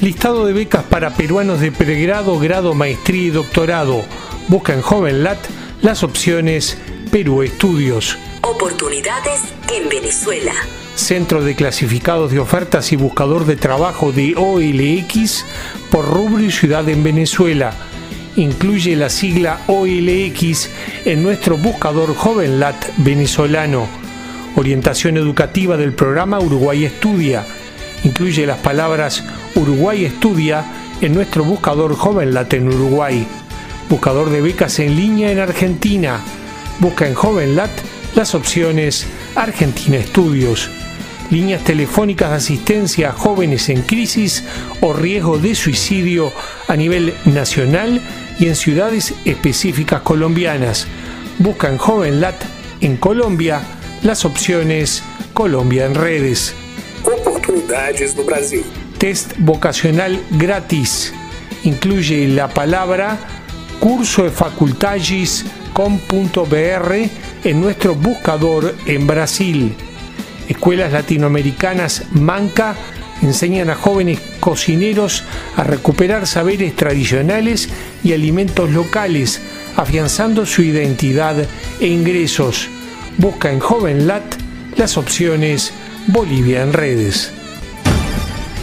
Listado de becas para peruanos de pregrado, grado, maestría y doctorado. Busca en JovenLat las opciones Perú Estudios. Oportunidades en Venezuela. Centro de Clasificados de Ofertas y Buscador de Trabajo de OLX por rubro y ciudad en Venezuela. Incluye la sigla OLX en nuestro buscador JovenLat venezolano. Orientación educativa del programa Uruguay Estudia. Incluye las palabras Uruguay Estudia en nuestro buscador JovenLat en Uruguay. Buscador de becas en línea en Argentina. Busca en JovenLat las opciones Argentina Estudios líneas telefónicas de asistencia a jóvenes en crisis o riesgo de suicidio a nivel nacional y en ciudades específicas colombianas. Busca en JovenLat en Colombia las opciones Colombia en redes. Test vocacional gratis. Incluye la palabra curso de facultades.com.br en nuestro buscador en Brasil. Escuelas latinoamericanas Manca enseñan a jóvenes cocineros a recuperar saberes tradicionales y alimentos locales, afianzando su identidad e ingresos. Busca en JovenLat las opciones Bolivia en redes.